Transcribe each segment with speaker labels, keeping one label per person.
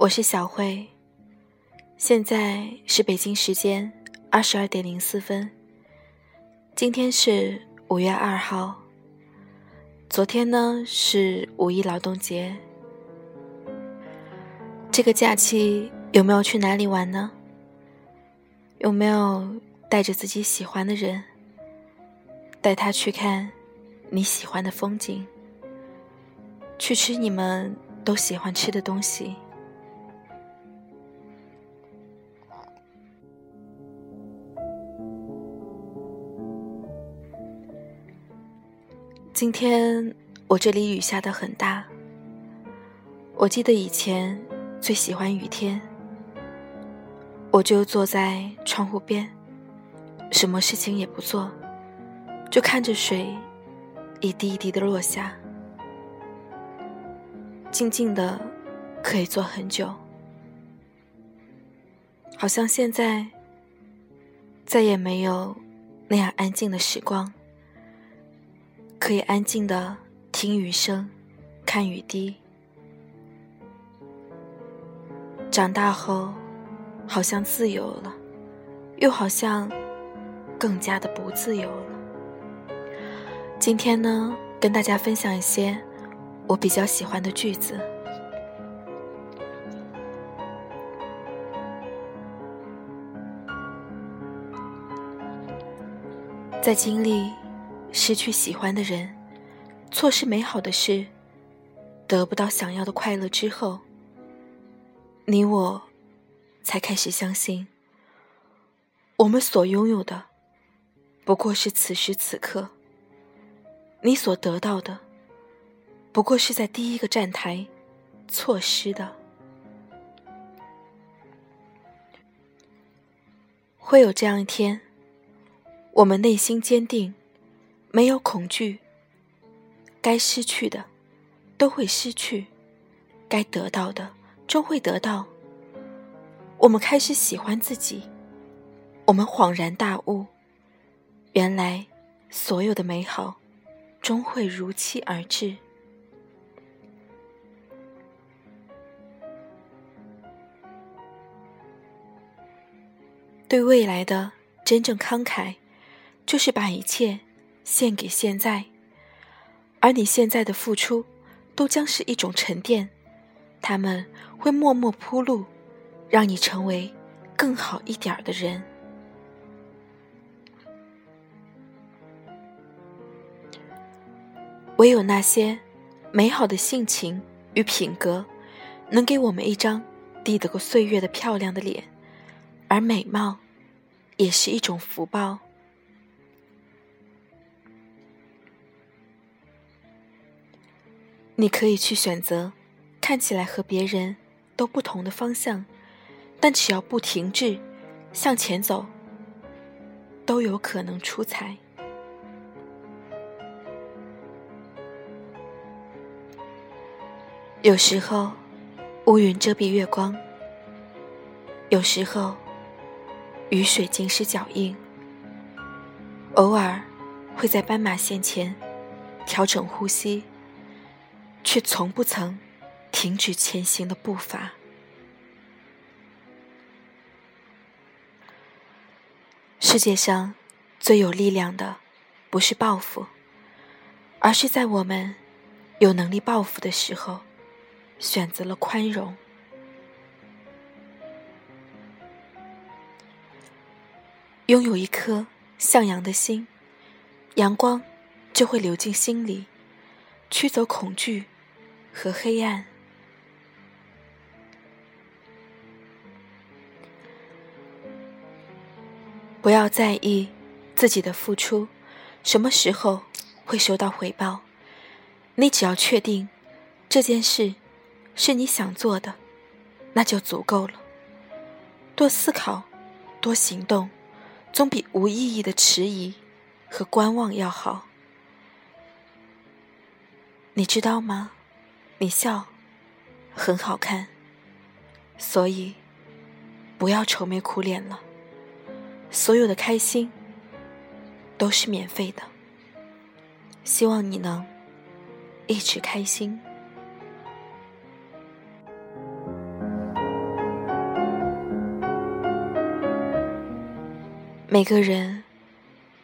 Speaker 1: 我是小慧，现在是北京时间二十二点零四分。今天是五月二号，昨天呢是五一劳动节。这个假期有没有去哪里玩呢？有没有带着自己喜欢的人，带他去看你喜欢的风景，去吃你们都喜欢吃的东西？今天我这里雨下的很大。我记得以前最喜欢雨天，我就坐在窗户边，什么事情也不做，就看着水一滴一滴的落下，静静的可以坐很久，好像现在再也没有那样安静的时光。可以安静的听雨声，看雨滴。长大后，好像自由了，又好像更加的不自由了。今天呢，跟大家分享一些我比较喜欢的句子。在经历。失去喜欢的人，错失美好的事，得不到想要的快乐之后，你我才开始相信，我们所拥有的不过是此时此刻；你所得到的，不过是在第一个站台错失的。会有这样一天，我们内心坚定。没有恐惧，该失去的都会失去，该得到的终会得到。我们开始喜欢自己，我们恍然大悟，原来所有的美好终会如期而至。对未来的真正慷慨，就是把一切。献给现在，而你现在的付出，都将是一种沉淀，他们会默默铺路，让你成为更好一点的人。唯有那些美好的性情与品格，能给我们一张抵得过岁月的漂亮的脸，而美貌，也是一种福报。你可以去选择看起来和别人都不同的方向，但只要不停滞，向前走，都有可能出彩。有时候，乌云遮蔽月光；有时候，雨水浸湿脚印；偶尔，会在斑马线前调整呼吸。却从不曾停止前行的步伐。世界上最有力量的，不是报复，而是在我们有能力报复的时候，选择了宽容。拥有一颗向阳的心，阳光就会流进心里。驱走恐惧和黑暗。不要在意自己的付出什么时候会收到回报，你只要确定这件事是你想做的，那就足够了。多思考，多行动，总比无意义的迟疑和观望要好。你知道吗？你笑很好看所以不要愁眉苦脸了。所有的开心都是免费的希望你能一直开心。每个人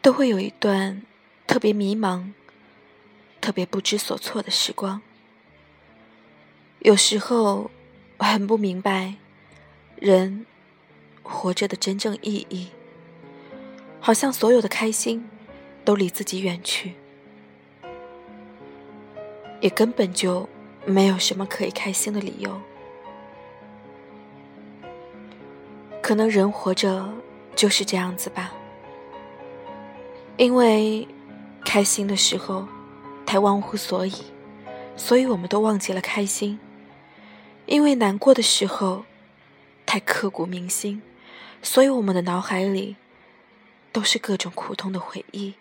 Speaker 1: 都会有一段特别迷茫特别不知所措的时光有时候我很不明白，人活着的真正意义，好像所有的开心都离自己远去，也根本就没有什么可以开心的理由。可能人活着。就是这样子吧，因为开心的时候太忘乎所以，所以我们都忘记了开心；因为难过的时候太刻骨铭心，所以我们的脑海里都是各种苦痛的回忆。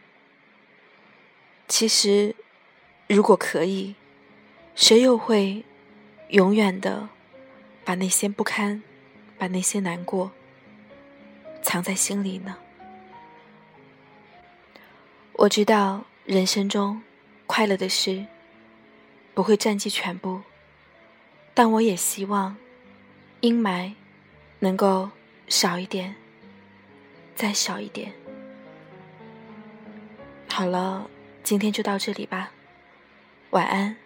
Speaker 1: 其实，如果可以，谁又会永远的把那些不堪，把那些难过？藏在心里呢。我知道人生中快乐的事不会占据全部，但我也希望阴霾能够少一点，再少一点。好了，今天就到这里吧，晚安。